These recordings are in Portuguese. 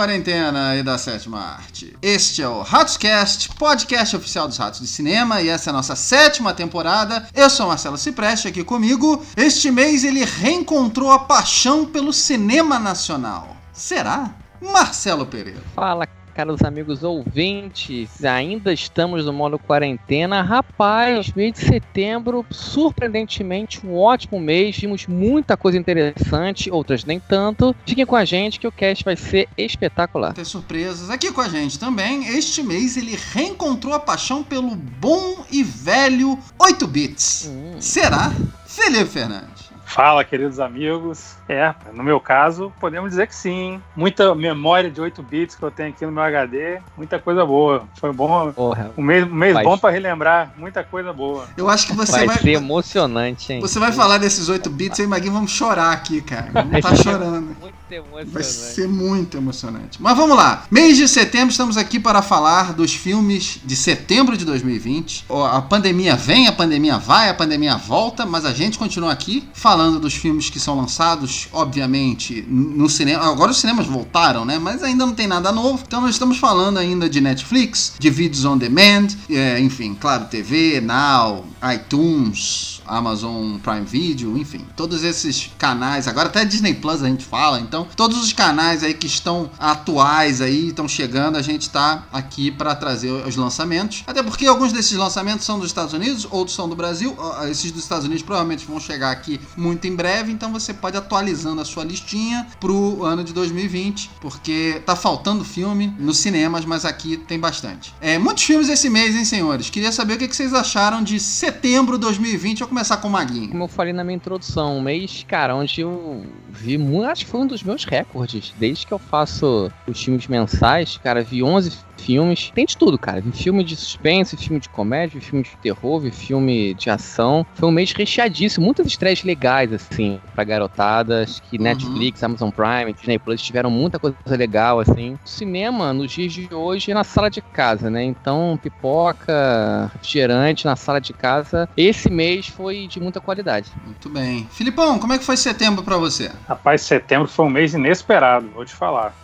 quarentena e da sétima arte. Este é o Ratscast, podcast oficial dos Ratos de Cinema, e essa é a nossa sétima temporada. Eu sou Marcelo Cipreste, aqui comigo. Este mês ele reencontrou a paixão pelo cinema nacional. Será? Marcelo Pereira. Fala, caros amigos ouvintes, ainda estamos no modo quarentena. Rapaz, mês de setembro, surpreendentemente, um ótimo mês. Vimos muita coisa interessante, outras nem tanto. Fiquem com a gente que o cast vai ser espetacular. Tem surpresas aqui com a gente também. Este mês ele reencontrou a paixão pelo bom e velho 8 bits. Hum. Será? Felipe Fernandes. Fala, queridos amigos. É, no meu caso, podemos dizer que sim. Muita memória de 8 bits que eu tenho aqui no meu HD, muita coisa boa. Foi bom. Porra, um mês, um mês bom para relembrar, muita coisa boa. Eu acho que você vai. Vai ser emocionante, hein? Você vai falar desses 8 bits, eu e o Maguinho vamos chorar aqui, cara. Vamos tá chorando. Muito emocionante. Vai ser muito emocionante. Mas vamos lá. Mês de setembro, estamos aqui para falar dos filmes de setembro de 2020. A pandemia vem, a pandemia vai, a pandemia volta, mas a gente continua aqui falando dos filmes que são lançados obviamente, no cinema. Agora os cinemas voltaram, né? Mas ainda não tem nada novo. Então nós estamos falando ainda de Netflix, de vídeos on demand, é, enfim, claro, TV, Now, iTunes, Amazon Prime Video, enfim, todos esses canais. Agora até Disney Plus a gente fala. Então todos os canais aí que estão atuais aí, estão chegando, a gente está aqui para trazer os lançamentos. Até porque alguns desses lançamentos são dos Estados Unidos, outros são do Brasil. Esses dos Estados Unidos provavelmente vão chegar aqui muito em breve, então você pode atualizando a sua listinha pro ano de 2020, porque tá faltando filme nos cinemas, mas aqui tem bastante. É, muitos filmes esse mês, hein, senhores? Queria saber o que vocês acharam de setembro de 2020. Vou começar com o Maguinho. Como eu falei na minha introdução, um mês, cara, onde eu vi muito, acho que foi um dos meus recordes. Desde que eu faço os filmes mensais, cara, vi 11 filmes. Tem de tudo, cara. Vi filme de suspense, filme de comédia, filme de terror, vi filme de ação. Foi um mês recheadíssimo, muitas estreias legais, assim, pra garotada. Acho que uhum. Netflix, Amazon Prime, Disney Plus tiveram muita coisa legal, assim. cinema, nos dias de hoje, é na sala de casa, né? Então, pipoca, refrigerante na sala de casa. Esse mês foi de muita qualidade. Muito bem. Filipão, como é que foi setembro para você? Rapaz, setembro foi um mês inesperado, vou te falar.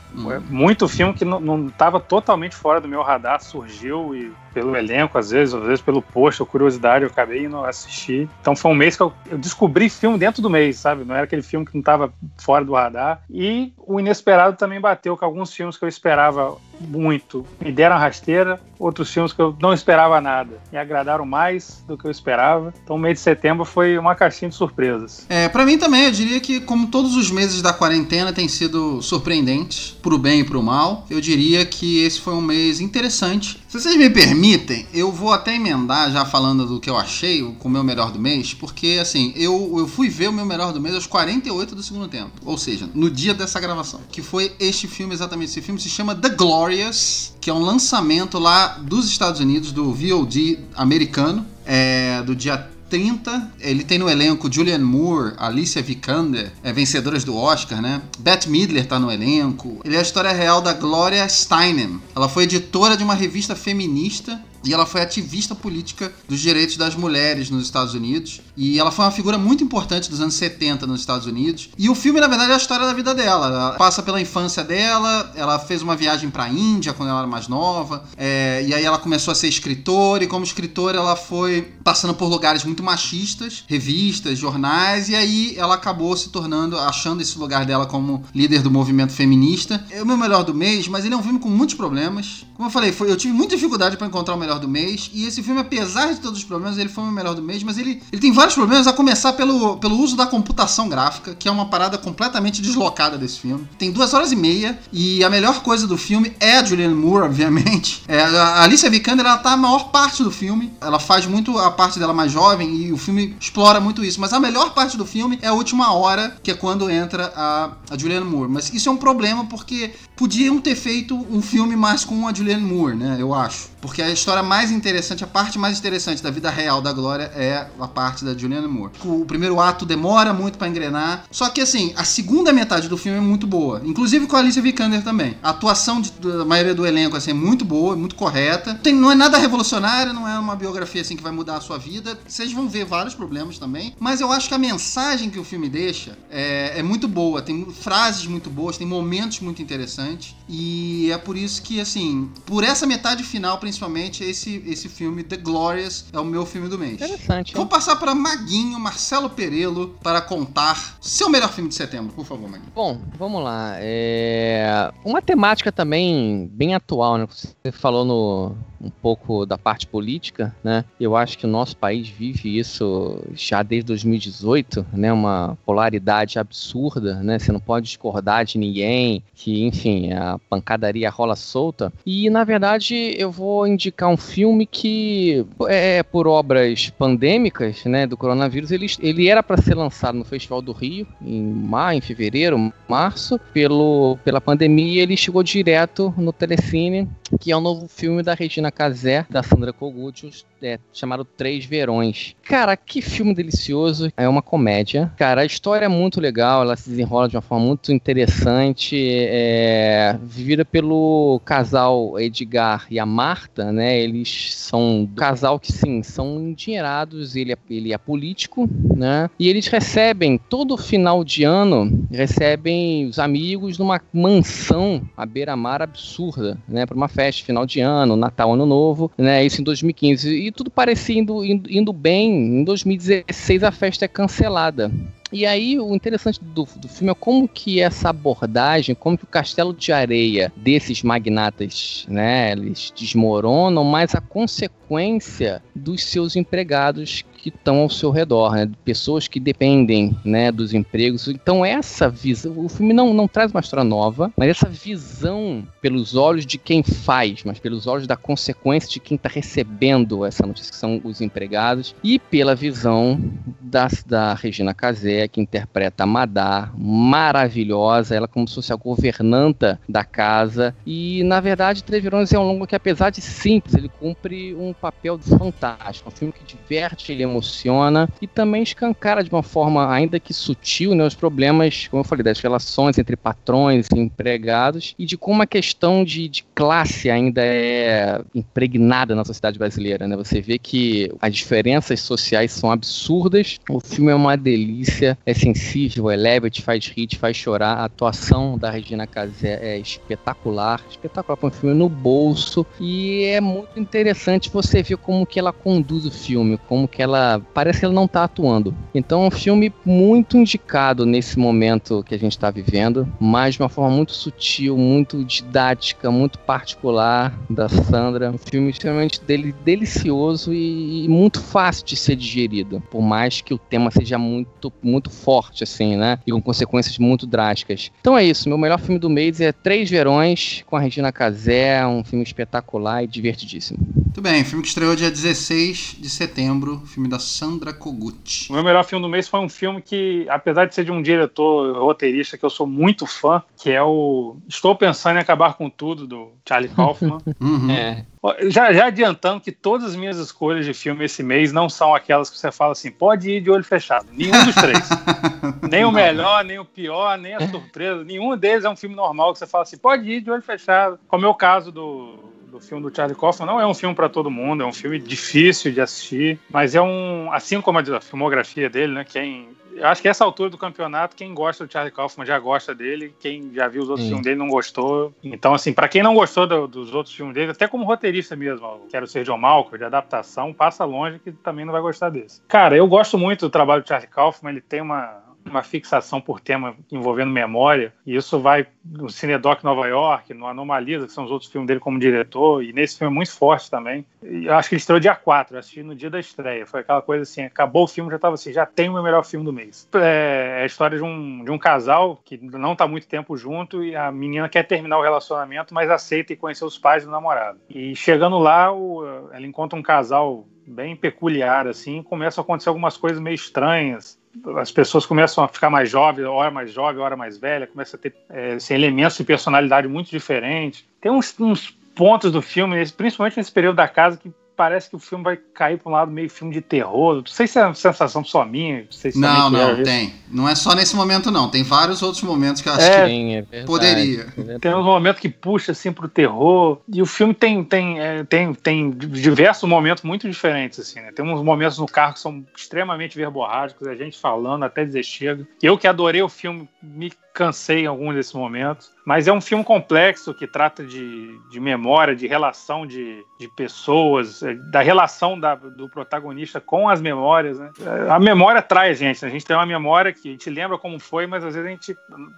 Muito filme que não estava totalmente fora do meu radar surgiu e pelo elenco, às vezes, às vezes pelo post ou curiosidade, eu acabei indo assistir. Então foi um mês que eu, eu descobri filme dentro do mês, sabe? Não era aquele filme que não estava fora do radar. E o inesperado também bateu com alguns filmes que eu esperava muito. Me deram rasteira, outros filmes que eu não esperava nada. Me agradaram mais do que eu esperava. Então mês de setembro foi uma caixinha de surpresas. É, para mim também, eu diria que como todos os meses da quarentena têm sido surpreendentes, pro bem e pro mal, eu diria que esse foi um mês interessante. Se vocês me permitem, eu vou até emendar já falando do que eu achei com o meu melhor do mês, porque assim, eu, eu fui ver o meu melhor do mês aos 48 do segundo tempo. Ou seja, no dia dessa gravação. Que foi este filme, exatamente esse filme, se chama The Glorious, que é um lançamento lá dos Estados Unidos, do VOD americano, é, do dia 30. Ele tem no elenco Julianne Moore, Alicia Vikander, é, vencedoras do Oscar, né? Bette Midler tá no elenco. Ele é a história real da Gloria Steinem. Ela foi editora de uma revista feminista e ela foi ativista política dos direitos das mulheres nos Estados Unidos. E ela foi uma figura muito importante dos anos 70 nos Estados Unidos. E o filme, na verdade, é a história da vida dela. Ela passa pela infância dela, ela fez uma viagem para a Índia quando ela era mais nova. É, e aí ela começou a ser escritora, e como escritora ela foi passando por lugares muito machistas, revistas, jornais, e aí ela acabou se tornando, achando esse lugar dela como líder do movimento feminista. É o meu melhor do mês, mas ele é um filme com muitos problemas. Como eu falei, foi, eu tive muita dificuldade para encontrar o melhor do mês. E esse filme, apesar de todos os problemas, ele foi o melhor do mês, mas ele, ele tem vários problemas, a começar pelo, pelo uso da computação gráfica, que é uma parada completamente deslocada desse filme. Tem duas horas e meia, e a melhor coisa do filme é a Julianne Moore, obviamente. É, a Alicia Vikander, ela tá a maior parte do filme. Ela faz muito a parte dela mais jovem, e o filme explora muito isso. Mas a melhor parte do filme é a última hora, que é quando entra a, a Julianne Moore. Mas isso é um problema, porque podiam ter feito um filme mais com a Julianne Julianne Moore, né? Eu acho. Porque a história mais interessante, a parte mais interessante da vida real da Glória é a parte da Julianne Moore. O primeiro ato demora muito para engrenar. Só que, assim, a segunda metade do filme é muito boa. Inclusive com a Alicia Vikander também. A atuação de, da maioria do elenco, assim, é muito boa, muito correta. Tem, não é nada revolucionário, não é uma biografia, assim, que vai mudar a sua vida. Vocês vão ver vários problemas também. Mas eu acho que a mensagem que o filme deixa é, é muito boa. Tem frases muito boas, tem momentos muito interessantes. E é por isso que, assim, por essa metade final, principalmente principalmente esse, esse filme The Glorious é o meu filme do mês. Interessante. Vou passar para Maguinho, Marcelo Perelo, para contar seu melhor filme de setembro, por favor, Maguinho. Bom, vamos lá. É... Uma temática também bem atual, né? Você falou no, um pouco da parte política, né? Eu acho que o nosso país vive isso já desde 2018, né? Uma polaridade absurda, né? Você não pode discordar de ninguém, que, enfim, a pancadaria rola solta. E, na verdade, eu vou indicar um filme que, é, por obras pandêmicas, né, do coronavírus, ele, ele era para ser lançado no Festival do Rio, em maio, em fevereiro, março. Pelo, pela pandemia, ele chegou direto no Telecine, que é o novo filme da Regina Casé, da Sandra Kogut, é, chamado Três Verões. Cara, que filme delicioso. É uma comédia. Cara, a história é muito legal, ela se desenrola de uma forma muito interessante. É, vivida pelo casal Edgar e a Marta, né? Eles são um casal que, sim, são endinheirados. Ele é, ele é político, né? E eles recebem, todo final de ano, recebem os amigos numa mansão à beira-mar absurda, né? Para uma festa final de ano, Natal, Ano Novo, né? Isso em 2015. E tudo parecia indo, indo, indo bem. Em 2016 a festa é cancelada. E aí o interessante do, do filme é como que essa abordagem, como que o castelo de areia desses magnatas, né, eles desmoronam, mas a consequência dos seus empregados que estão ao seu redor, né? Pessoas que dependem, né, dos empregos. Então essa visão, o filme não, não traz uma história nova, mas essa visão pelos olhos de quem faz, mas pelos olhos da consequência de quem está recebendo essa notícia, que são os empregados, e pela visão da, da Regina Casé, que interpreta a Madá, maravilhosa, ela como se fosse a governanta da casa, e na verdade Três Verões é um longo que apesar de simples, ele cumpre um papel fantástico, um filme que diverte, ele emociona e também escancara de uma forma ainda que sutil né, os problemas, como eu falei, das relações entre patrões e empregados e de como a questão de, de classe ainda é impregnada na sociedade brasileira. Né? Você vê que as diferenças sociais são absurdas, o filme é uma delícia, é sensível, é leve, te faz rir, te faz chorar. A atuação da Regina Casé é espetacular, espetacular para um filme no bolso e é muito interessante você ver como que ela conduz o filme, como que ela parece que ela não tá atuando. Então é um filme muito indicado nesse momento que a gente está vivendo, mas de uma forma muito sutil, muito didática, muito particular da Sandra. Um filme extremamente del delicioso e, e, muito fácil de ser digerido, por mais que o tema seja muito, muito forte, assim, né? E com consequências muito drásticas. Então é isso, meu melhor filme do mês é Três Verões, com a Regina Casé, um filme espetacular e divertidíssimo. Muito bem, filme que estreou dia 16 de setembro, filme da da Sandra Kogut. O meu melhor filme do mês foi um filme que, apesar de ser de um diretor roteirista que eu sou muito fã, que é o Estou Pensando em Acabar com Tudo, do Charlie Kaufman. uhum. é. já, já adiantando que todas as minhas escolhas de filme esse mês não são aquelas que você fala assim, pode ir de olho fechado. Nenhum dos três. nem o melhor, nem o pior, nem a surpresa. Nenhum deles é um filme normal que você fala assim, pode ir de olho fechado. Como é o caso do do filme do Charlie Kaufman não é um filme para todo mundo, é um filme difícil de assistir, mas é um, assim como a filmografia dele, né? Quem eu acho que essa altura do campeonato, quem gosta do Charlie Kaufman já gosta dele, quem já viu os outros Sim. filmes dele não gostou. Então, assim, para quem não gostou do, dos outros filmes dele, até como roteirista mesmo, quero ser John Malcolm, de adaptação, passa longe que também não vai gostar desse. Cara, eu gosto muito do trabalho do Charlie Kaufman, ele tem uma, uma fixação por tema envolvendo memória, e isso vai no Cinedoc Nova York, no Anomalisa, que são os outros filmes dele como diretor, e nesse filme é muito forte também. E eu acho que ele estreou dia 4, eu assisti no dia da estreia. Foi aquela coisa assim, acabou o filme, já estava assim, já tem o meu melhor filme do mês. É, é a história de um, de um casal que não está muito tempo junto e a menina quer terminar o relacionamento, mas aceita e conhecer os pais do namorado. E chegando lá, o, ela encontra um casal bem peculiar, assim, começam a acontecer algumas coisas meio estranhas as pessoas começam a ficar mais jovens, hora mais jovem, hora mais velha, começa a ter é, assim, elementos de personalidade muito diferentes. Tem uns, uns pontos do filme, principalmente nesse período da casa, que parece que o filme vai cair para um lado meio filme de terror. Não sei se é uma sensação só minha. Não, sei se não, não, tem. Não é só nesse momento, não. Tem vários outros momentos que eu acho é, que sim, é verdade, poderia. É tem uns momentos que puxa assim pro terror. E o filme tem, tem, é, tem, tem diversos momentos muito diferentes, assim, né? Tem uns momentos no carro que são extremamente verborrágicos, a gente falando até dizer chega. Eu que adorei o filme, me cansei em alguns desses momentos. Mas é um filme complexo que trata de, de memória, de relação de, de pessoas, da relação da, do protagonista com as memórias. Né? A memória traz gente. Né? A gente tem uma memória que a gente lembra como foi, mas às vezes a gente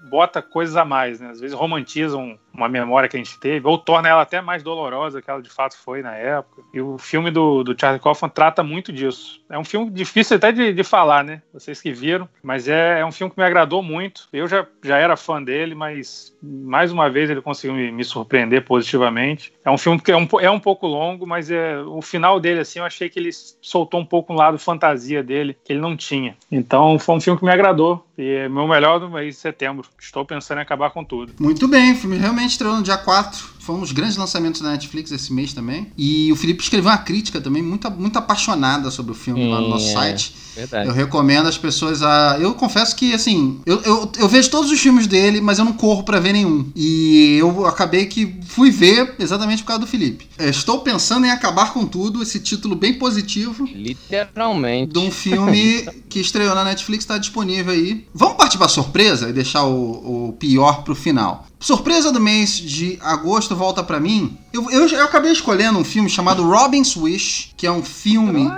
bota coisas a mais. Né? Às vezes romantizam uma memória que a gente teve, ou torna ela até mais dolorosa que ela de fato foi na época. E o filme do, do Charlie Kaufman trata muito disso. É um filme difícil até de, de falar, né? Vocês que viram, mas é, é um filme que me agradou muito. Eu já, já era fã dele, mas mais uma vez ele conseguiu me, me, surpreender positivamente. É um filme que é um, é um pouco longo, mas é final dele, assim, eu achei que ele soltou um pouco um lado fantasia dele, que ele não tinha. Então foi um filme que me agradou. E é meu melhor do mês de setembro. Estou pensando em acabar com tudo. Muito bem, o filme realmente estreou no dia 4 foi um dos grandes lançamentos da Netflix esse mês também. E o Felipe escreveu uma crítica também muito, muito apaixonada sobre o filme lá no nosso é, site. Verdade. Eu recomendo as pessoas a. Eu confesso que, assim, eu, eu, eu vejo todos os filmes dele, mas eu não corro para ver nenhum. E eu acabei que fui ver exatamente por causa do Felipe. Estou pensando em acabar com tudo, esse título bem positivo. Literalmente. De um filme que estreou na Netflix, está disponível aí. Vamos partir pra surpresa e deixar o, o pior pro final. Surpresa do mês de agosto volta para mim. Eu, eu, eu, acabei escolhendo um filme chamado Robin's Wish, que é um filme.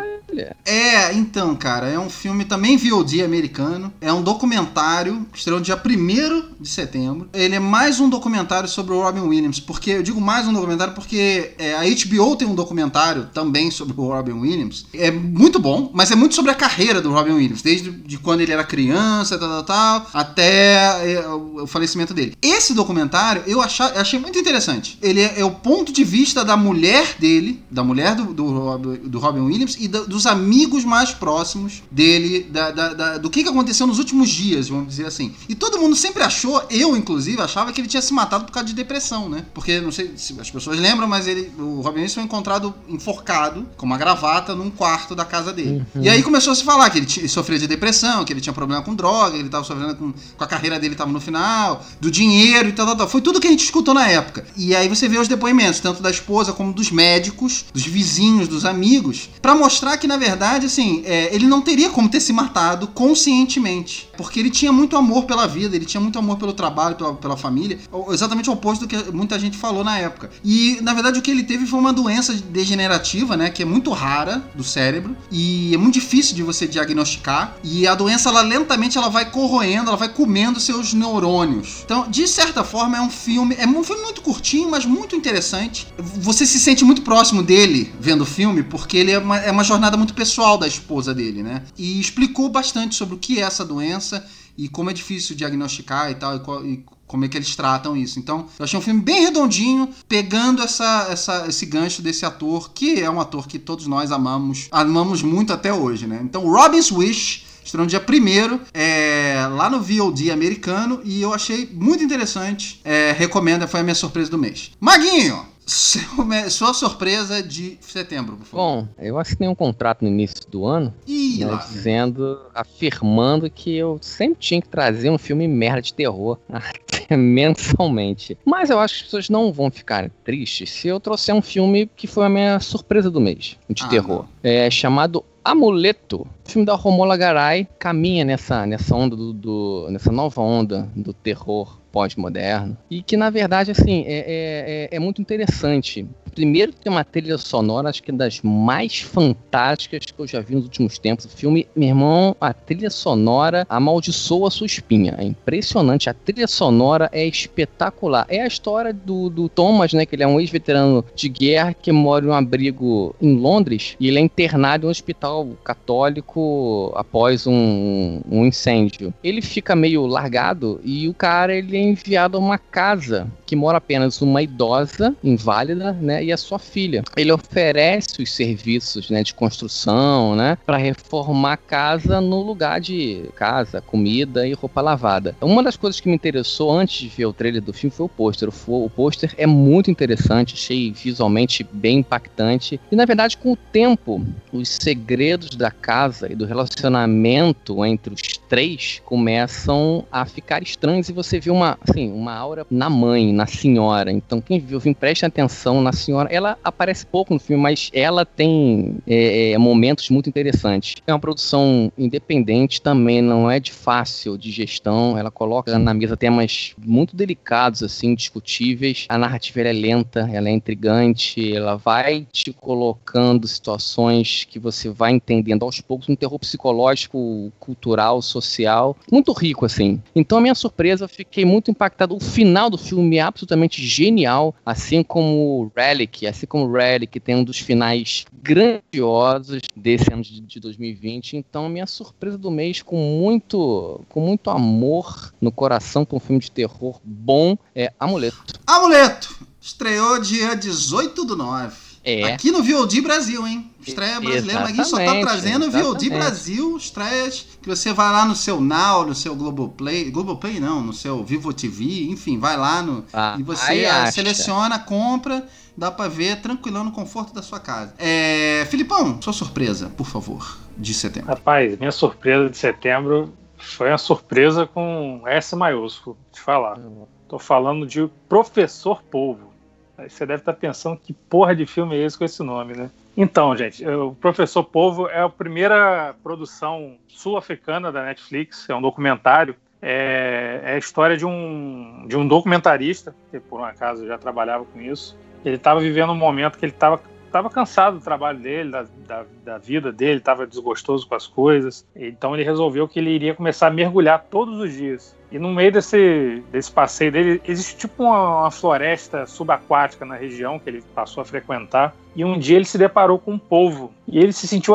É, então, cara, é um filme também VOD americano. É um documentário, estreou dia 1 de setembro. Ele é mais um documentário sobre o Robin Williams. Porque eu digo mais um documentário porque é, a HBO tem um documentário também sobre o Robin Williams. É muito bom, mas é muito sobre a carreira do Robin Williams, desde de quando ele era criança, tal, tal, tal até é, o falecimento dele. Esse documentário eu achei, achei muito interessante. Ele é, é, o ponto de vista da mulher dele, da mulher do, do, do Robin Williams e do, dos amigos mais próximos dele, da, da, da, do que, que aconteceu nos últimos dias, vamos dizer assim. E todo mundo sempre achou, eu inclusive, achava que ele tinha se matado por causa de depressão, né? Porque, não sei se as pessoas lembram, mas ele, o Robin Williams foi encontrado enforcado com uma gravata num quarto da casa dele. Uhum. E aí começou a se falar que ele, ele, sofria de depressão, que ele tinha problema com droga, ele estava sofrendo com, com, a carreira dele estava no final, do dinheiro e tal, tal, tal. Foi tudo que a gente escutou na época. E aí você vê os depoimentos, tanto da esposa como dos médicos, dos vizinhos, dos amigos, para mostrar que na verdade, assim, é, ele não teria como ter se matado conscientemente. Porque ele tinha muito amor pela vida, ele tinha muito amor pelo trabalho, pela, pela família. Exatamente o oposto do que muita gente falou na época. E, na verdade, o que ele teve foi uma doença degenerativa, né? Que é muito rara do cérebro. E é muito difícil de você diagnosticar. E a doença, ela lentamente ela vai corroendo, ela vai comendo seus neurônios. Então, de certa forma, é um filme. É um filme muito curtinho, mas muito interessante. Você se sente muito próximo dele vendo o filme, porque ele é uma, é uma jornada muito pessoal da esposa dele, né? E explicou bastante sobre o que é essa doença e como é difícil diagnosticar e tal, e, e como é que eles tratam isso. Então, eu achei um filme bem redondinho, pegando essa, essa, esse gancho desse ator, que é um ator que todos nós amamos, amamos muito até hoje, né? Então, Robin's Wish Estreou no dia 1 é, lá no VOD americano e eu achei muito interessante. É, recomendo, foi a minha surpresa do mês. Maguinho, sua surpresa de setembro, por favor. Bom, eu assinei um contrato no início do ano, Ih, né, dizendo, afirmando que eu sempre tinha que trazer um filme merda de terror mensalmente. Mas eu acho que as pessoas não vão ficar tristes se eu trouxer um filme que foi a minha surpresa do mês de ah, terror. Não. É chamado Amuleto. O filme da Romola Garay caminha nessa, nessa onda do, do nessa nova onda do terror pós-moderno. E que, na verdade, assim, é, é, é, é muito interessante. Primeiro tem uma trilha sonora, acho que é das mais fantásticas que eu já vi nos últimos tempos. O filme, meu irmão, a trilha sonora amaldiçoa a sua espinha. É impressionante. A trilha sonora é espetacular. É a história do, do Thomas, né? Que ele é um ex-veterano de guerra que mora em um abrigo em Londres. E ele é internado em um hospital católico médico após um, um incêndio. Ele fica meio largado e o cara ele é enviado a uma casa que mora apenas uma idosa, inválida, né, e a sua filha. Ele oferece os serviços, né, de construção, né, para reformar a casa no lugar de casa, comida e roupa lavada. Uma das coisas que me interessou antes de ver o trailer do filme foi o pôster. O pôster é muito interessante, achei visualmente bem impactante. E na verdade, com o tempo, os segredos da casa e do relacionamento entre os três começam a ficar estranhos e você vê uma, assim, uma aura na mãe, na senhora. Então, quem viu preste atenção na senhora. Ela aparece pouco no filme, mas ela tem é, é, momentos muito interessantes. É uma produção independente, também não é de fácil de gestão. Ela coloca na mesa temas muito delicados, assim, discutíveis. A narrativa é lenta, ela é intrigante, ela vai te colocando situações que você vai entendendo aos poucos, um terror psicológico, cultural, social, muito rico, assim. Então, a minha surpresa, fiquei muito impactado. O final do filme é absolutamente genial, assim como Relic, assim como Relic tem um dos finais grandiosos desse ano de, de 2020. Então, minha surpresa do mês, com muito, com muito amor no coração, com um filme de terror bom, é Amuleto. Amuleto! Estreou dia 18 do 9. É. Aqui no VOD Brasil, hein? Estreia brasileira. Aqui só tá trazendo exatamente. VOD Brasil, estreias que você vai lá no seu Now, no seu Globoplay. Globoplay não, no seu Vivo TV, enfim, vai lá no. Ah, e você seleciona, compra dá pra ver tranquilão no conforto da sua casa. É, Filipão, sua surpresa, por favor, de setembro. Rapaz, minha surpresa de setembro foi uma surpresa com S maiúsculo, te falar. Uhum. Tô falando de Professor Polvo. Você deve estar pensando que porra de filme é esse com esse nome, né? Então, gente, o Professor Polvo é a primeira produção sul-africana da Netflix, é um documentário é, é, a história de um, de um documentarista, que por um acaso já trabalhava com isso, ele estava vivendo um momento que ele estava estava cansado do trabalho dele, da, da, da vida dele, estava desgostoso com as coisas. Então ele resolveu que ele iria começar a mergulhar todos os dias. E no meio desse, desse passeio dele, existe tipo uma, uma, floresta subaquática na região que ele passou a frequentar. E um dia ele se deparou com um polvo. E ele se sentiu,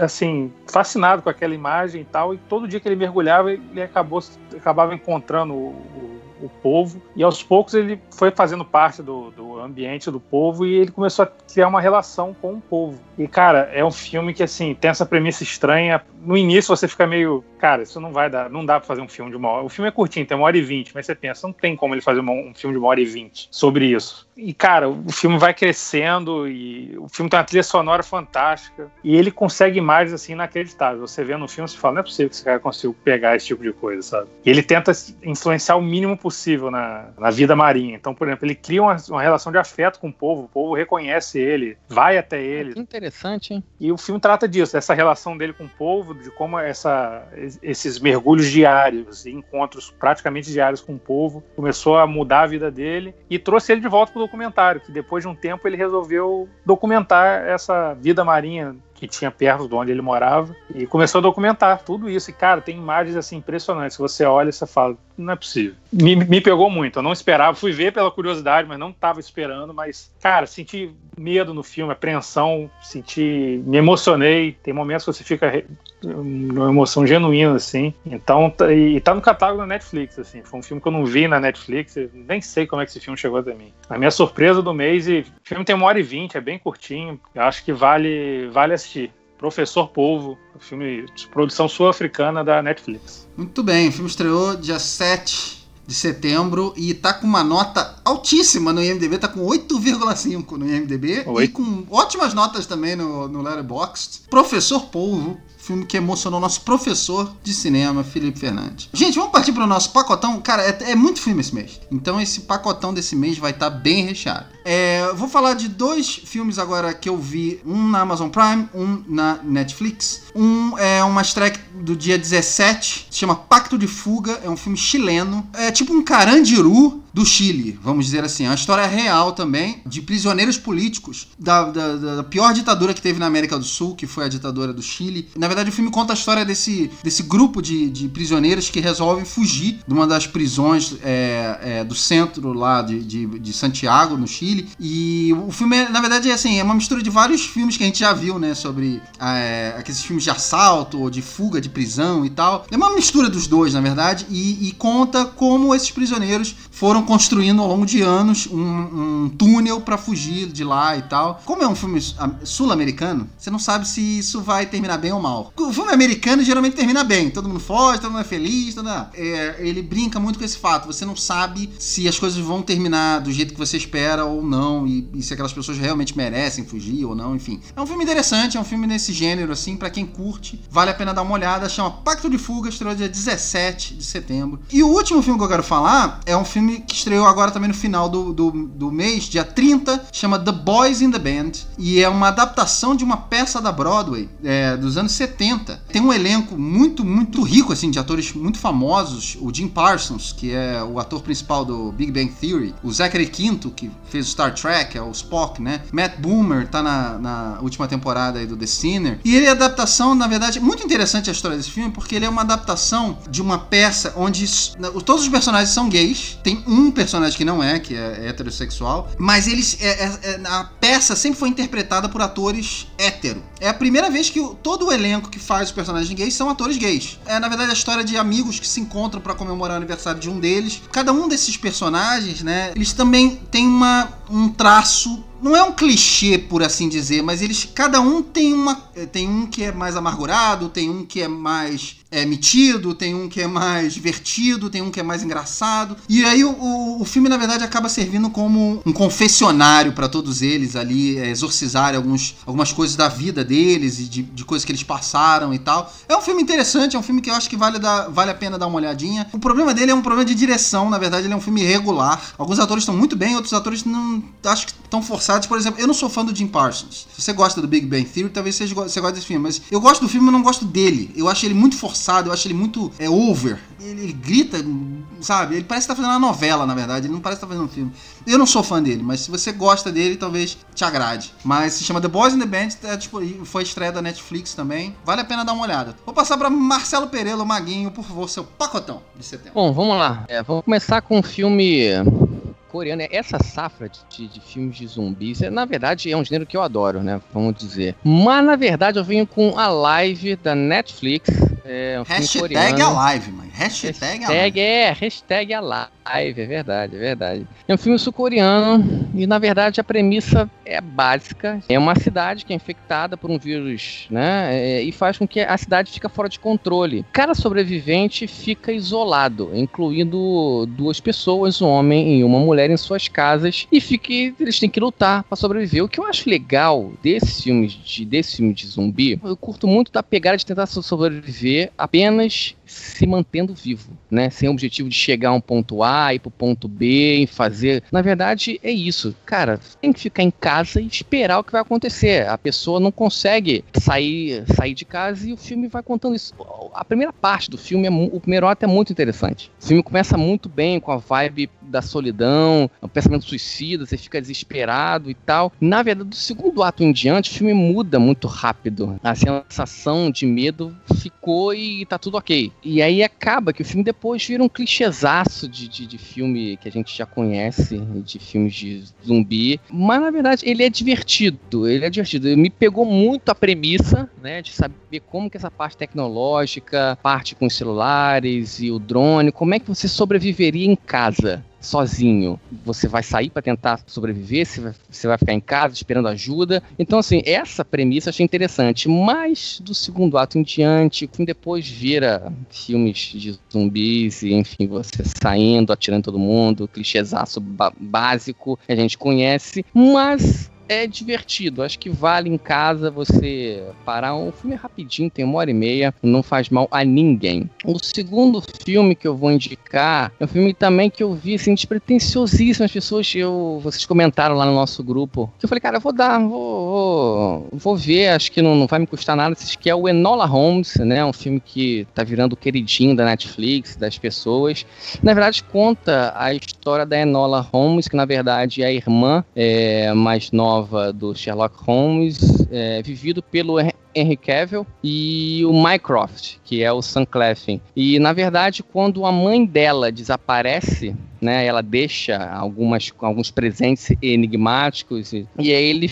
assim, fascinado com aquela imagem e tal. E todo dia que ele mergulhava, ele acabou, acabava encontrando o, o povo, e aos poucos ele foi fazendo parte do, do ambiente do povo e ele começou a criar uma relação com o povo. E, cara, é um filme que, assim, tem essa premissa estranha. No início você fica meio, cara, isso não vai dar, não dá pra fazer um filme de uma hora. O filme é curtinho, tem uma hora e vinte, mas você pensa, não tem como ele fazer um filme de uma hora e vinte sobre isso. E, cara, o filme vai crescendo e o filme tem uma trilha sonora fantástica e ele consegue imagens, assim, inacreditáveis. Você vê no filme, você fala, não é possível que esse cara conseguiu pegar esse tipo de coisa, sabe? E ele tenta influenciar o mínimo possível na, na vida marinha. Então, por exemplo, ele cria uma, uma relação de afeto com o povo, o povo reconhece ele, vai até ele. Que interessante, hein? E o filme trata disso, dessa relação dele com o povo, de como essa, esses mergulhos diários, encontros praticamente diários com o povo, começou a mudar a vida dele e trouxe ele de volta para o documentário, que depois de um tempo ele resolveu documentar essa vida marinha que tinha perto de onde ele morava e começou a documentar tudo isso. E, cara, tem imagens assim impressionantes. Você olha e você fala, não é possível. Me, me pegou muito, eu não esperava. Fui ver pela curiosidade, mas não estava esperando. Mas, cara, senti medo no filme, apreensão, senti. Me emocionei. Tem momentos que você fica uma emoção genuína, assim. Então, tá, e tá no catálogo da Netflix, assim. Foi um filme que eu não vi na Netflix, nem sei como é que esse filme chegou até mim. A minha surpresa do mês, e o filme tem uma hora e vinte, é bem curtinho. Eu acho que vale, vale assistir. Professor Polvo, filme de produção sul-africana da Netflix. Muito bem, o filme estreou dia 7 de setembro e tá com uma nota altíssima no IMDB, tá com 8,5 no IMDB 8. e com ótimas notas também no, no Letterboxd. Professor Polvo, filme que emocionou nosso professor de cinema, Felipe Fernandes. Gente, vamos partir para o nosso pacotão. Cara, é, é, muito filme esse mês. Então esse pacotão desse mês vai estar tá bem recheado. É, vou falar de dois filmes agora que eu vi, um na Amazon Prime, um na Netflix. Um é uma estreia do dia 17, se chama Pacto de Fuga, é um filme chileno. É tipo um Carandiru, do Chile, vamos dizer assim. É uma história real também, de prisioneiros políticos da, da, da, pior ditadura que teve na América do Sul, que foi a ditadura do Chile. Na verdade, o filme conta a história desse, desse grupo de, de prisioneiros que resolvem fugir de uma das prisões é, é, do centro lá de, de, de, Santiago, no Chile. E o filme, na verdade, é assim, é uma mistura de vários filmes que a gente já viu, né? Sobre é, aqueles filmes de assalto ou de fuga de prisão e tal. É uma mistura dos dois, na verdade, e, e conta como esses prisioneiros foram construindo ao longo de anos um, um túnel para fugir de lá e tal. Como é um filme sul-americano, você não sabe se isso vai terminar bem ou mal. O filme americano geralmente termina bem, todo mundo foge, todo mundo é feliz, todo. É, ele brinca muito com esse fato. Você não sabe se as coisas vão terminar do jeito que você espera ou não, e, e se aquelas pessoas realmente merecem fugir ou não, enfim. É um filme interessante, é um filme nesse gênero, assim, para quem curte, vale a pena dar uma olhada. Chama Pacto de Fuga, estreou dia 17 de setembro. E o último filme que eu quero falar é um filme que estreou agora também no final do, do, do mês, dia 30, chama The Boys in the Band, e é uma adaptação de uma peça da Broadway é, dos anos 70. Tem um elenco muito, muito rico, assim, de atores muito famosos. O Jim Parsons, que é o ator principal do Big Bang Theory. O Zachary Quinto, que fez Star Trek, é o Spock, né? Matt Boomer tá na, na última temporada aí do The Sinner. E ele é adaptação, na verdade, muito interessante a história desse filme, porque ele é uma adaptação de uma peça onde todos os personagens são gays. Tem um personagem que não é, que é heterossexual. Mas eles. É, é, é, a peça sempre foi interpretada por atores hétero. É a primeira vez que o, todo o elenco que faz os personagens gays são atores gays. É, na verdade, a história de amigos que se encontram para comemorar o aniversário de um deles. Cada um desses personagens, né? Eles também têm uma, um traço não é um clichê, por assim dizer, mas eles cada um tem uma tem um que é mais amargurado, tem um que é mais é, metido, tem um que é mais divertido, tem um que é mais engraçado. E aí o, o filme, na verdade, acaba servindo como um confessionário para todos eles ali, é, exorcizar alguns, algumas coisas da vida deles e de, de, coisas que eles passaram e tal. É um filme interessante, é um filme que eu acho que vale, dar, vale a pena dar uma olhadinha. O problema dele é um problema de direção, na verdade, ele é um filme irregular. Alguns atores estão muito bem, outros atores não acho que estão forçados. Por exemplo, eu não sou fã do Jim Parsons. Se você gosta do Big Bang Theory, talvez você, goste desse filme, mas eu gosto do filme, mas não gosto dele. Eu acho ele muito forçado forçado, eu acho ele muito é, over. Ele, ele, grita, sabe? Ele parece que tá fazendo uma novela, na verdade. Ele não parece que tá fazendo um filme. Eu não sou fã dele, mas se você gosta dele, talvez te agrade. Mas se chama The Boys in the Band, é, tipo, foi estreia da Netflix também. Vale a pena dar uma olhada. Vou passar para Marcelo Pereira, o Maguinho, por favor, seu pacotão de setembro. Bom, vamos lá. É, vamos começar com um filme coreano. Essa safra de, de, filmes de zumbis, é, na verdade, é um gênero que eu adoro, né? Vamos dizer. Mas, na verdade, eu venho com a live da Netflix. É, um hashtag a live, mano. Hashtag, hashtag. É, hashtag a live, é verdade, é verdade. É um filme sul-coreano e, na verdade, a premissa é básica. É uma cidade que é infectada por um vírus, né? É, e faz com que a cidade fique fora de controle. Cada sobrevivente fica isolado, incluindo duas pessoas, um homem e uma mulher em suas casas e fique, eles têm que lutar para sobreviver. O que eu acho legal desses filmes de, desse filme de zumbi, eu curto muito da pegada de tentar sobreviver apenas se mantendo vivo, né? Sem o objetivo de chegar a um ponto A e pro ponto B e fazer. Na verdade, é isso. Cara, tem que ficar em casa e esperar o que vai acontecer. A pessoa não consegue sair, sair de casa e o filme vai contando isso. A primeira parte do filme, é, o primeiro ato é muito interessante. O filme começa muito bem com a vibe da solidão, o pensamento suicida, você fica desesperado e tal. Na verdade, do segundo ato em diante, o filme muda muito rápido. A sensação de medo ficou e tá tudo ok. E aí acaba que o filme depois vira um clichêzaço de, de, de, filme que a gente já conhece, de filmes de zumbi. Mas na verdade ele é divertido. Ele é divertido. Me pegou muito a premissa, né? De saber como que essa parte tecnológica, parte com os celulares e o drone, como é que você sobreviveria em casa sozinho. Você vai sair para tentar sobreviver, você vai, você vai, ficar em casa esperando ajuda. Então, assim, essa premissa eu achei interessante. Mas do segundo ato em diante, depois vira filmes de zumbis e, enfim, você saindo, atirando todo mundo, clichêzaço básico que a gente conhece. Mas é divertido. Acho que vale em casa você parar. O filme rapidinho, tem uma hora e meia, não faz mal a ninguém. O segundo filme que eu vou indicar é um filme também que eu vi assim, despretensiosíssimo. As pessoas, eu, vocês comentaram lá no nosso grupo. Que eu falei, cara, eu vou dar, vou, vou, vou ver, acho que não, não vai me custar nada. Que é o Enola Holmes, né? Um filme que tá virando o queridinho da Netflix, das pessoas. Na verdade, conta a história da Enola Holmes, que na verdade é a irmã é, mais nova do Sherlock Holmes, é, vivido pelo Henry Cavill e o Mycroft, que é o Sam Cleffin. E na verdade, quando a mãe dela desaparece, né, ela deixa algumas, alguns presentes enigmáticos e, e aí ele,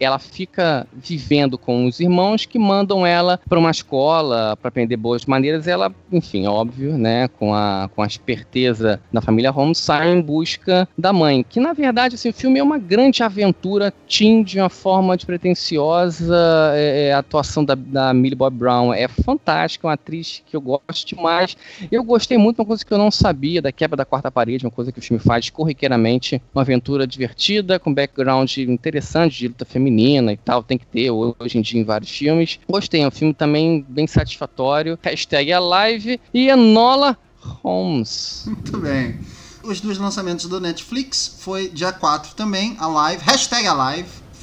ela fica vivendo com os irmãos que mandam ela para uma escola para aprender boas maneiras. Ela, enfim, óbvio, né, com a, com a esperteza da família Holmes, sai em busca da mãe. Que na verdade, assim, o filme é uma grande aventura teen de uma forma despretensiosa. É, é, atuação da, da Millie Bob Brown é fantástica, uma atriz que eu gosto demais. Eu gostei muito, uma coisa que eu não sabia, da quebra da quarta parede, uma coisa que o filme faz corriqueiramente. Uma aventura divertida, com background interessante de luta feminina e tal, tem que ter hoje em dia em vários filmes. Gostei, é um filme também bem satisfatório. Hashtag Alive e Enola Holmes. Muito bem. Os dois lançamentos do Netflix foi dia 4 também, Alive, hashtag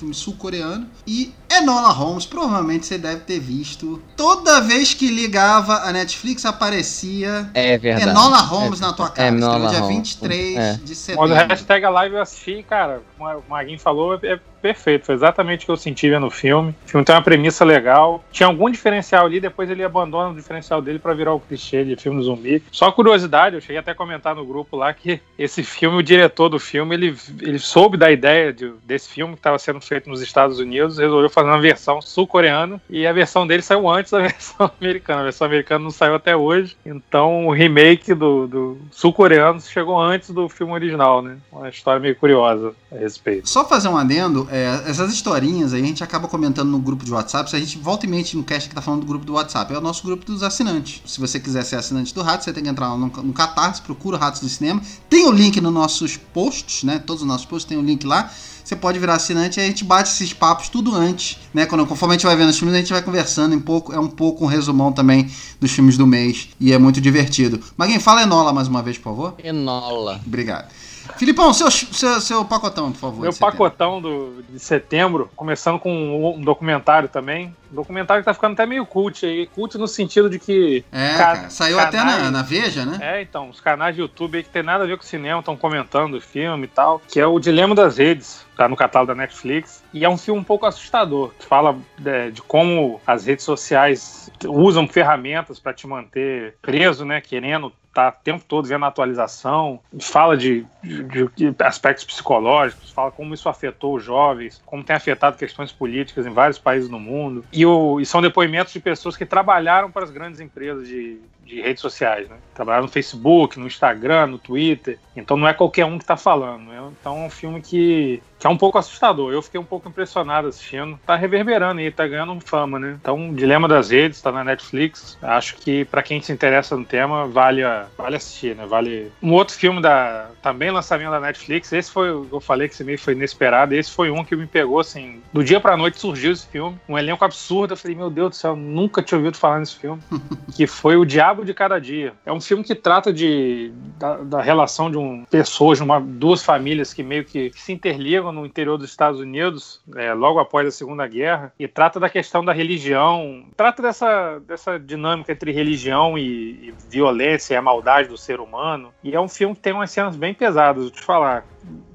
filme sul-coreano. E Enola Holmes, provavelmente você deve ter visto. Toda vez que ligava a Netflix aparecia é verdade. Enola Holmes é, na tua cara. Enola dia Holmes. 23 é. de setembro. Quando o hashtag Live eu assisti, cara, o Maguinho falou, é perfeito. Foi exatamente o que eu senti vendo o filme. O filme tem uma premissa legal. Tinha algum diferencial ali, depois ele abandona o diferencial dele para virar o clichê de filme zumbi. Só curiosidade, eu cheguei até a comentar no grupo lá que esse filme, o diretor do filme, ele, ele soube da ideia de, desse filme que estava sendo feito nos Estados Unidos, resolveu fazer uma versão sul-coreana e a versão dele saiu antes da versão americana. A versão americana não saiu até hoje. Então o remake do, do sul-coreano chegou antes do filme original, né? Uma história meio curiosa a respeito. Só fazer um adendo, é, essas historinhas aí a gente acaba comentando no grupo de WhatsApp. Se a gente volta e mente no cast que tá falando do grupo do WhatsApp, é o nosso grupo dos assinantes. Se você quiser ser assinante do Ratos, você tem que entrar no, no Catarse, procura Ratos do Cinema. Tem o link nos nossos posts, né? Todos os nossos posts tem o link lá você pode virar assinante e a gente bate esses papos tudo antes, né? Quando, conforme a gente vai vendo os filmes, a gente vai conversando um pouco, é um pouco um resumão também dos filmes do mês. E é muito divertido. Mas quem fala Enola mais uma vez, por favor. Enola. Obrigado. Filipão, seu, seu, seu pacotão, por favor. Meu pacotão do, de setembro, começando com um documentário também. Um documentário que tá ficando até meio cult aí. Cult no sentido de que. É, cara, saiu canais, até na, na, Veja, né? É, então, os canais de YouTube aí que tem nada a ver com cinema estão comentando o filme e tal. Que é o Dilema das Redes. Tá no catálogo da Netflix. E é um filme um pouco assustador. Fala de, é, de como as redes sociais usam ferramentas para te manter preso, né? Querendo tá o tempo todo vendo a atualização, fala de, de, de, aspectos psicológicos, fala como isso afetou os jovens, como tem afetado questões políticas em vários países no mundo. E, o, e são depoimentos de pessoas que trabalharam para as grandes empresas de, de redes sociais, né? Trabalharam no Facebook, no Instagram, no Twitter. Então não é qualquer um que está falando. Né? Então é um filme que, que é um pouco assustador. Eu fiquei um pouco impressionado assistindo. Tá reverberando aí, tá ganhando fama, né? Então, Dilema das Redes, está na Netflix. Acho que para quem se interessa no tema, vale, a, vale assistir, né? Vale. Um outro filme da. Também lançamento da Netflix. Esse foi, eu falei que esse meio foi inesperado. Esse foi um que me pegou, assim. Do dia pra noite surgiu esse filme. Um elenco absurdo. Eu falei, meu Deus do céu, nunca tinha ouvido falar nesse filme. que foi O Diabo de Cada Dia. É um filme que trata de, da, da relação de um pessoas, de uma, duas famílias que meio que se interligam no interior dos Estados Unidos, é, logo após a Segunda Guerra, e trata da questão da religião, trata dessa, dessa dinâmica entre religião e, e violência e a maldade do ser humano. E é um filme que tem umas cenas bem pesadas, vou te falar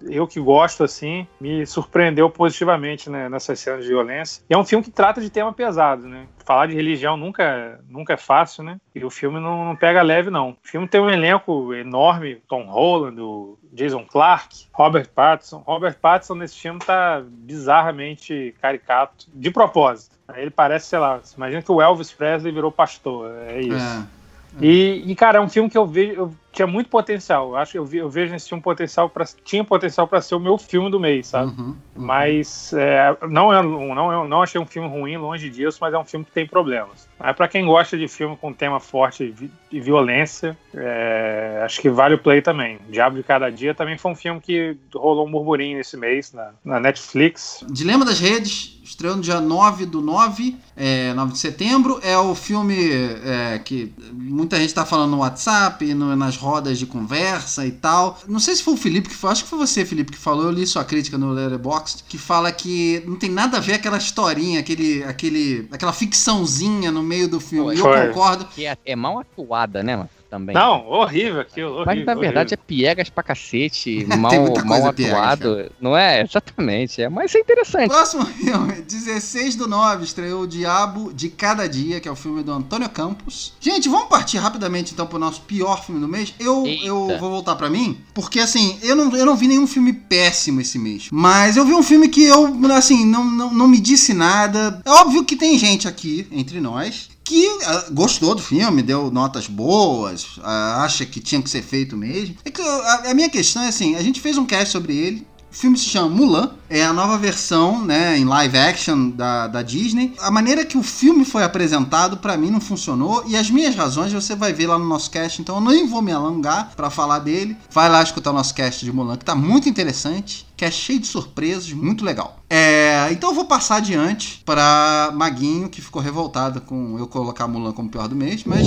eu que gosto assim, me surpreendeu positivamente né, nessas cenas de violência. E é um filme que trata de tema pesado, né? Falar de religião nunca, nunca é fácil, né? E o filme não, não pega leve, não. O filme tem um elenco enorme, Tom Holland, o Jason Clarke, Robert Pattinson. Robert Pattinson nesse filme tá bizarramente caricato, de propósito. Ele parece, sei lá, imagina que o Elvis Presley virou pastor, é isso. É. E, e, cara, é um filme que eu vejo, eu tinha muito potencial. Eu acho que eu, vi, eu vejo nesse filme potencial para tinha potencial para ser o meu filme do mês, sabe? Uhum, uhum. Mas é, não, é, não, é, não achei um filme ruim, longe disso, mas é um filme que tem problemas. Mas para quem gosta de filme com tema forte de violência, é, acho que vale o play também. Diabo de Cada Dia também foi um filme que rolou um burburinho nesse mês na, na Netflix. Dilema das Redes, estreou no dia 9 do 9, é, 9 de setembro. É o filme é, que muita gente está falando no WhatsApp, no, nas rodas de conversa e tal. Não sei se foi o Felipe que falou, acho que foi você, Felipe, que falou. Eu li sua crítica no Letterboxd, que fala que não tem nada a ver aquela historinha, aquele, aquele, aquela ficçãozinha no meio do filme. E eu concordo. Que é, é mal atuada, né, mano? Também. Não, horrível aquilo. Horrível, Mas na verdade horrível. é piegas pra cacete, mal, mal atuado. Piegas, não é? Exatamente. É, mas é interessante. Próximo filme, 16 do 9, estreou O Diabo de Cada Dia, que é o filme do Antônio Campos. Gente, vamos partir rapidamente então pro nosso pior filme do mês. Eu, eu vou voltar pra mim, porque assim, eu não, eu não vi nenhum filme péssimo esse mês. Mas eu vi um filme que eu, assim, não, não, não me disse nada. É óbvio que tem gente aqui, entre nós, que uh, gostou do filme, deu notas boas, uh, acha que tinha que ser feito mesmo. É que a, a, minha questão é assim, a gente fez um cast sobre ele. O filme se chama Mulan, é a nova versão, né, em live action da, da Disney. A maneira que o filme foi apresentado, para mim, não funcionou. E as minhas razões você vai ver lá no nosso cast, então eu nem vou me alongar para falar dele. Vai lá escutar o nosso cast de Mulan, que tá muito interessante que é cheio de surpresas, muito legal. É, então eu vou passar adiante para Maguinho, que ficou revoltado com eu colocar Mulan como pior do mês, mas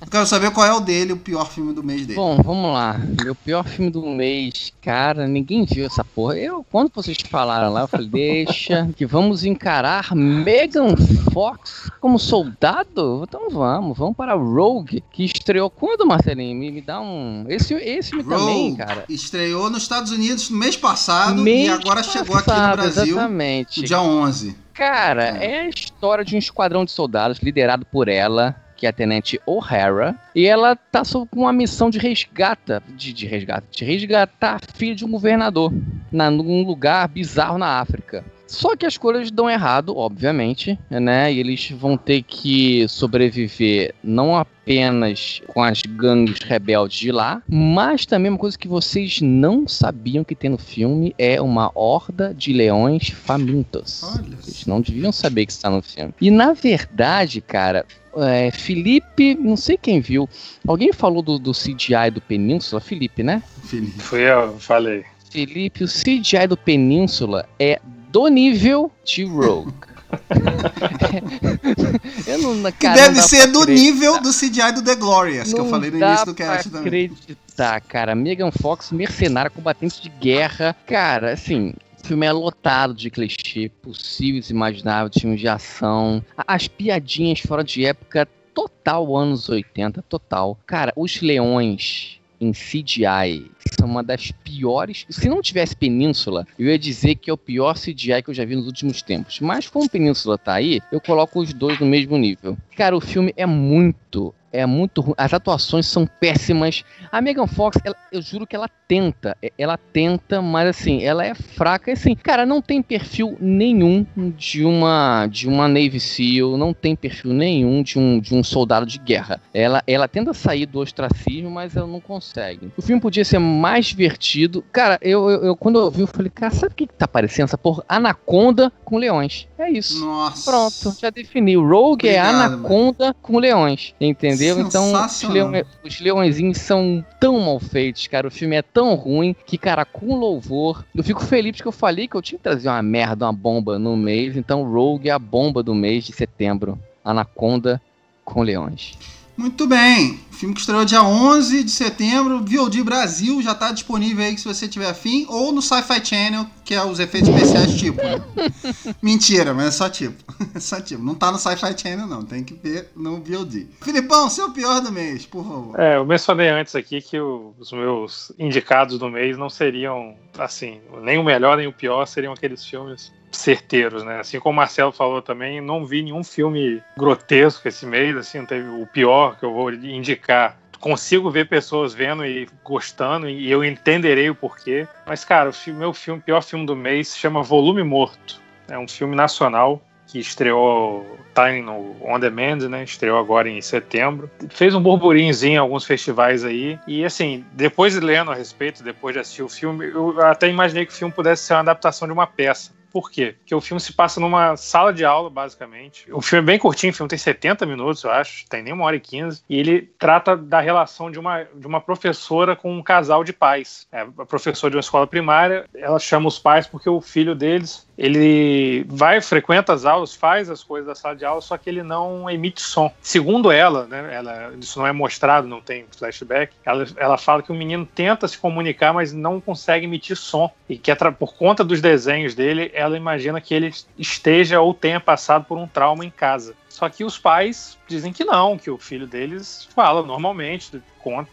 eu quero saber qual é o dele, o pior filme do mês dele. Bom, vamos lá. Meu pior filme do mês, cara, ninguém viu essa porra. Eu, quando vocês falaram lá, eu falei, deixa, que vamos encarar Megan Fox como soldado? Então vamos, vamos para Rogue, que estreou quando, Marcelinho? Me, me dá um. Esse, esse filme Rogue também, cara. Estreou nos Estados Unidos no mês passado mês e agora passado, chegou aqui no Brasil exatamente. No dia 11. Cara, é. é a história de um esquadrão de soldados liderado por ela, que é a Tenente O'Hara, e ela tá sob uma missão de resgata, de, de resgata, de resgatar a filha de um governador, na, num lugar bizarro na África. Só que as coisas dão errado, obviamente, né? E eles vão ter que sobreviver não apenas com as gangues rebeldes de lá, mas também uma coisa que vocês não sabiam que tem no filme é uma horda de leões famintos. Olha. Vocês não deviam saber que está no filme. E na verdade, cara, é, Felipe, não sei quem viu. Alguém falou do, do CGI do Península? Felipe, né? Felipe. Fui eu, falei. Felipe, o CGI do Península é do nível de Rogue. eu não, cara, que deve ser do acreditar. nível do CGI do The Glorious, não que eu falei no início do cast também. acreditar, cara. Megan Fox, mercenária, combatente de guerra. Cara, assim, o filme é lotado de clichê possíveis e imagináveis, filmes de ação. As piadinhas fora de época, total anos 80, total. Cara, os leões em CGI são uma das piores. Se não tivesse Península, eu ia dizer que é o pior CGI que eu já vi nos últimos tempos. Mas como Península tá aí, eu coloco os dois no mesmo nível. Cara, o filme é muito é muito ruim. As atuações são péssimas. A Megan Fox, ela, eu juro que ela tenta. É, ela tenta, mas assim, ela é fraca. Assim, cara, não tem perfil nenhum de uma de uma Navy SEAL, não tem perfil nenhum de um, de um soldado de guerra. Ela, ela tenta sair do ostracismo, mas ela não consegue. O filme podia ser mais divertido. Cara, eu, eu, eu quando eu vi, eu falei, cara, sabe o que, que tá parecendo essa porra? Anaconda com leões. É isso. Nossa. Pronto, já defini. Rogue é Obrigado, é Anaconda mano. com leões. Entendeu? Então, os, leão, os leõezinhos são tão mal feitos, cara. O filme é tão ruim que, cara, com louvor. Eu fico feliz que eu falei que eu tinha que trazer uma merda, uma bomba no mês. Então, Rogue é a bomba do mês de setembro. Anaconda com leões. Muito bem. filme que estreou dia 11 de setembro, VOD Brasil, já está disponível aí se você tiver afim, ou no Sci-Fi Channel, que é os efeitos especiais tipo. Né? Mentira, mas é só tipo. É só tipo. Não tá no Sci-Fi Channel, não. Tem que ver no VOD. Filipão, seu pior do mês, por favor. É, eu mencionei antes aqui que os meus indicados do mês não seriam, assim, nem o melhor nem o pior, seriam aqueles filmes certeiros, né? Assim como o Marcelo falou também, não vi nenhum filme grotesco esse mês, assim, teve o pior que eu vou indicar. Consigo ver pessoas vendo e gostando, e eu entenderei o porquê. Mas, cara, o meu filme, pior filme do mês se chama Volume Morto. É um filme nacional que estreou tá no On Demand, né? Estreou agora em setembro. Fez um burburinhozinho em alguns festivais aí. E assim, depois de lendo a respeito, depois de assistir o filme, eu até imaginei que o filme pudesse ser uma adaptação de uma peça. Por quê? Porque o filme se passa numa sala de aula, basicamente. O filme é bem curtinho, o filme tem 70 minutos, eu acho, tem nem uma hora e 15. E ele trata da relação de uma, de uma professora com um casal de pais. É, a professora de uma escola primária, ela chama os pais porque o filho deles ele vai, frequenta as aulas, faz as coisas da sala de aula, só que ele não emite som. Segundo ela, né, ela isso não é mostrado, não tem flashback, ela, ela fala que o menino tenta se comunicar, mas não consegue emitir som. E que por conta dos desenhos dele, ela imagina que ele esteja ou tenha passado por um trauma em casa. Só que os pais dizem que não, que o filho deles fala normalmente,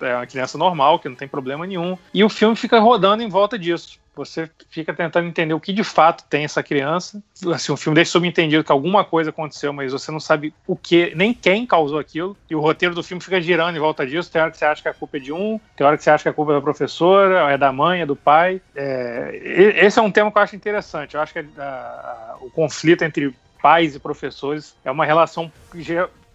é uma criança normal, que não tem problema nenhum. E o filme fica rodando em volta disso. Você fica tentando entender o que de fato tem essa criança. Assim, o filme deixa subentendido que alguma coisa aconteceu, mas você não sabe o que, nem quem causou aquilo. E o roteiro do filme fica girando em volta disso. Tem hora que você acha que a culpa é de um, tem hora que você acha que a culpa é da professora, é da mãe, é do pai. É, esse é um tema que eu acho interessante. Eu acho que a, a, o conflito entre pais e professores é uma relação que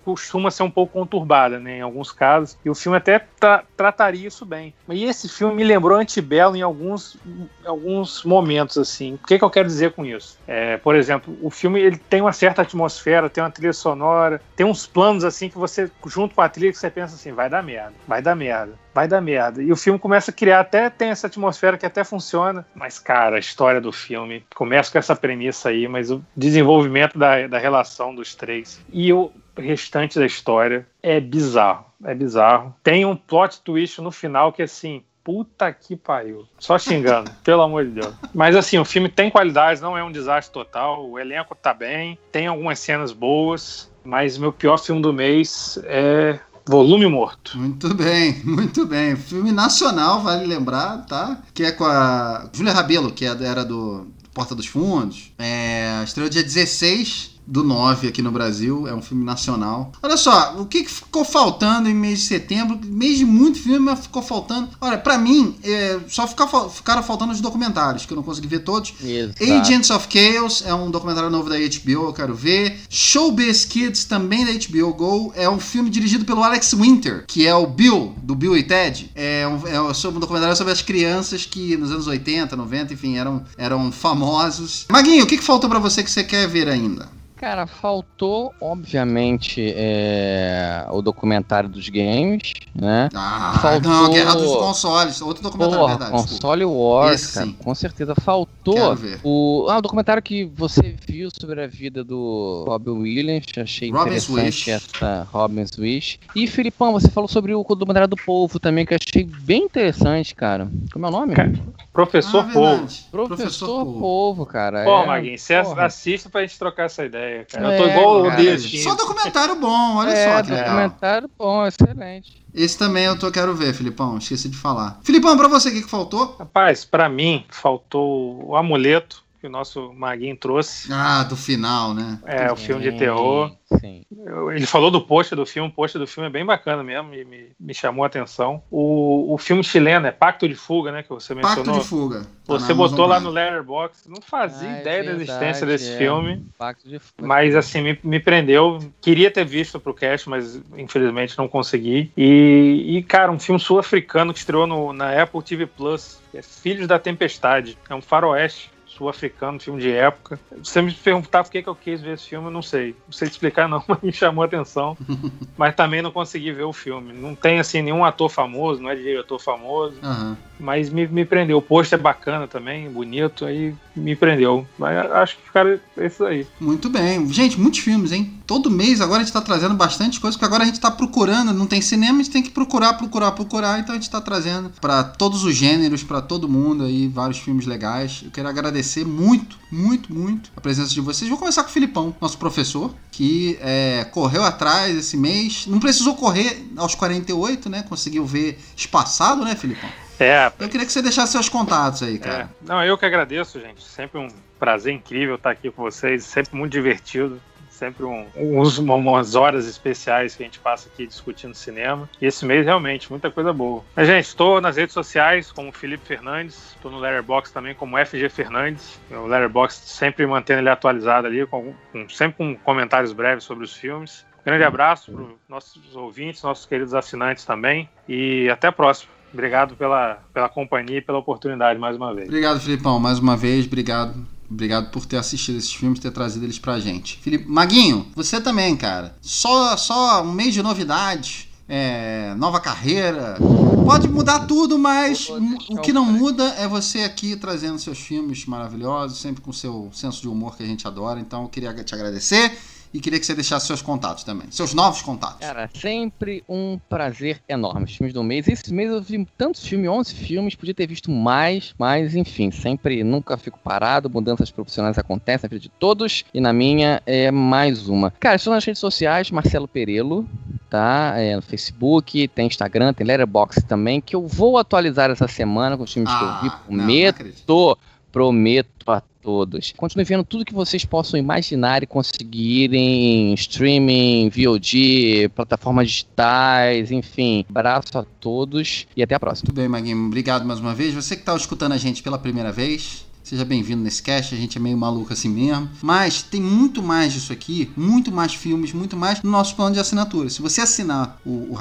costuma ser um pouco conturbada, né, em alguns casos, e o filme até tra trataria isso bem. E esse filme me lembrou Antibelo em alguns, alguns momentos, assim. O que, que eu quero dizer com isso? É, por exemplo, o filme ele tem uma certa atmosfera, tem uma trilha sonora, tem uns planos, assim, que você, junto com a trilha, que você pensa assim, vai dar merda, vai dar merda vai dar merda. E o filme começa a criar, até tem essa atmosfera que até funciona. Mas, cara, a história do filme começa com essa premissa aí, mas o desenvolvimento da, da relação dos três e o restante da história é bizarro. É bizarro. Tem um plot twist no final que, assim, puta que pariu. Só xingando, pelo amor de Deus. Mas assim, o filme tem qualidades, não é um desastre total. O elenco tá bem, tem algumas cenas boas. Mas meu pior filme do mês é Volume Morto. Muito bem, muito bem. Filme nacional, vale lembrar, tá? Que é com a Júlia Rabelo, que é era do Porta dos Fundos. É, estreou dia 16 do 9 aqui no Brasil, é um filme nacional. Olha só, o que ficou faltando em mês de setembro? Mês de muito filme, mas ficou faltando. Olha, para mim, é, só ficar, ficaram faltando os documentários, que eu não consegui ver todos. Exato. Agents of Chaos é um documentário novo da HBO, eu quero ver. Showbiz Kids, também da HBO Go, é um filme dirigido pelo Alex Winter, que é o Bill, do Bill e Ted. É um, é um documentário sobre as crianças que nos anos 80, 90, enfim, eram, eram famosos. Maguinho, o que, que faltou para você que você quer ver ainda? Cara, faltou, obviamente, é, o documentário dos games, né? Ah, faltou... não, Guerra dos Consoles, outro documentário, Porra, verdade. Console Wars, cara, com certeza. Faltou o, ah, o documentário que você viu sobre a vida do Robin Williams, achei Robin's interessante Wish. essa Robin's Wish. E, Filipão, você falou sobre o documentário do Povo também, que eu achei bem interessante, cara. Como é o nome? Cara, Professor ah, Povo. Professor, Professor Povo. Povo, cara. Pô, é, Maguinho, você assista pra gente trocar essa ideia ideia, cara. É, eu tô igual cara, o Destino. Só documentário bom, olha é, só que legal. Documentário bom, excelente. Esse também eu tô, quero ver, Filipão. Esqueci de falar. Filipão, pra você, o que, que faltou? Rapaz, pra mim, faltou o amuleto que o nosso Maguinho trouxe. Ah, do final, né? É, o filme de terror. Sim. Ele falou do post do filme, o post do filme é bem bacana mesmo, e me, me chamou a atenção. O, o filme chileno é Pacto de Fuga, né? Que você mencionou. Pacto de Fuga. Tá você botou lá no Letterboxd, não fazia ah, é ideia verdade, da existência desse é. filme. Pacto de Fuga. Mas assim, me, me prendeu. Queria ter visto pro cast, mas infelizmente não consegui. E, e cara, um filme sul-africano que estreou no, na Apple TV Plus, é Filhos da Tempestade. É um faroeste sul-africano, filme de época. Você me perguntar por que, que eu quis ver esse filme, eu não sei. Não sei te explicar, não, mas me chamou a atenção. mas também não consegui ver o filme. Não tem, assim, nenhum ator famoso, não é diretor famoso. Uhum. Mas me, me prendeu. O post é bacana também, bonito, aí me prendeu. Mas acho que ficaram esses aí. Muito bem. Gente, muitos filmes, hein? Todo mês agora a gente tá trazendo bastante coisa, porque agora a gente tá procurando, não tem cinema, a gente tem que procurar, procurar, procurar. Então a gente tá trazendo para todos os gêneros, para todo mundo aí, vários filmes legais. Eu quero agradecer agradecer muito, muito, muito a presença de vocês. Vou começar com o Filipão, nosso professor, que é, correu atrás esse mês. Não precisou correr aos 48, né? Conseguiu ver espaçado, né, Filipão? É. Eu queria que você deixasse seus contatos aí, cara. É. Não, eu que agradeço, gente. Sempre um prazer incrível estar aqui com vocês, sempre muito divertido sempre um, uns, umas horas especiais que a gente passa aqui discutindo cinema. E esse mês, realmente, muita coisa boa. Mas, gente, estou nas redes sociais como Felipe Fernandes, estou no Letterboxd também como FG Fernandes. O Letterboxd sempre mantendo ele atualizado ali, com, com, sempre com comentários breves sobre os filmes. Grande abraço para os nossos ouvintes, nossos queridos assinantes também. E até a próxima. Obrigado pela, pela companhia e pela oportunidade mais uma vez. Obrigado, Filipão, mais uma vez. Obrigado. Obrigado por ter assistido esses filmes, ter trazido eles pra gente. Felipe, Maguinho, você também, cara. Só, só um mês de novidades, é, nova carreira. Pode mudar tudo, mas o que não muda é você aqui trazendo seus filmes maravilhosos, sempre com seu senso de humor que a gente adora. Então eu queria te agradecer e queria que você deixasse seus contatos também, seus novos contatos. Cara, sempre um prazer enorme. Os filmes do mês. Esse mês eu vi tantos filmes, 11 filmes, podia ter visto mais, mas enfim, sempre, nunca fico parado. Mudanças profissionais acontecem na vida de todos e na minha é mais uma. Cara, estou nas redes sociais, Marcelo Perelo, tá? É, no Facebook, tem Instagram, tem Letterboxd também, que eu vou atualizar essa semana com os filmes ah, que eu vi. Prometo, não, não prometo a todos. Continue vendo tudo que vocês possam imaginar e conseguirem streaming, VOD, plataformas digitais, enfim. Abraço a todos e até a próxima. Tudo bem, Maguinho. Obrigado mais uma vez. Você que está escutando a gente pela primeira vez, Seja bem-vindo nesse cast, a gente é meio maluco assim mesmo. Mas tem muito mais disso aqui, muito mais filmes, muito mais no nosso plano de assinatura. Se você assinar o, o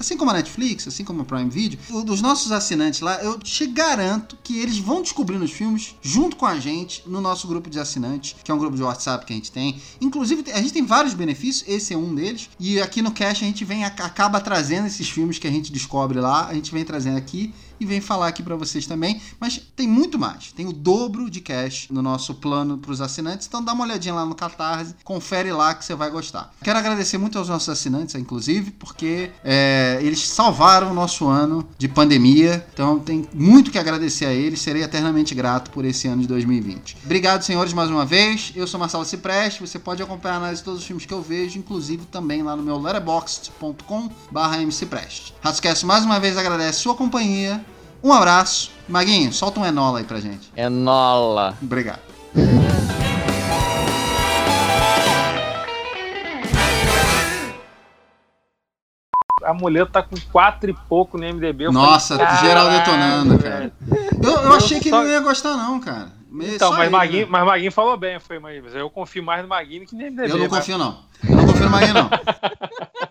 assim como a Netflix, assim como a Prime Video, dos nossos assinantes lá, eu te garanto que eles vão descobrindo os filmes junto com a gente no nosso grupo de assinantes, que é um grupo de WhatsApp que a gente tem. Inclusive, a gente tem vários benefícios, esse é um deles. E aqui no cast a gente vem acaba trazendo esses filmes que a gente descobre lá, a gente vem trazendo aqui e vem falar aqui para vocês também. Mas tem muito mais. Tem o dobro de cash no nosso plano para os assinantes. Então dá uma olhadinha lá no Catarse, confere lá que você vai gostar. Quero agradecer muito aos nossos assinantes, inclusive, porque é, eles salvaram o nosso ano de pandemia. Então tem muito que agradecer a eles. Serei eternamente grato por esse ano de 2020. Obrigado, senhores, mais uma vez. Eu sou Marcelo Cipreste. Você pode acompanhar a análise de todos os filmes que eu vejo, inclusive também lá no meu letterboxd.com/mcpreste. Rascast mais uma vez agradece sua companhia. Um abraço. Maguinho, solta um Enola aí pra gente. Enola. Obrigado. A mulher tá com quatro e pouco no MDB. Nossa, falei, geral detonando, cara. Eu, eu achei que ele não ia gostar, não, cara. Então, mas, Maguinho, né? mas Maguinho falou bem, foi, mas eu confio mais no Maguinho que no MDB. Eu não mas... confio, não. Eu não confio no Maguinho, não.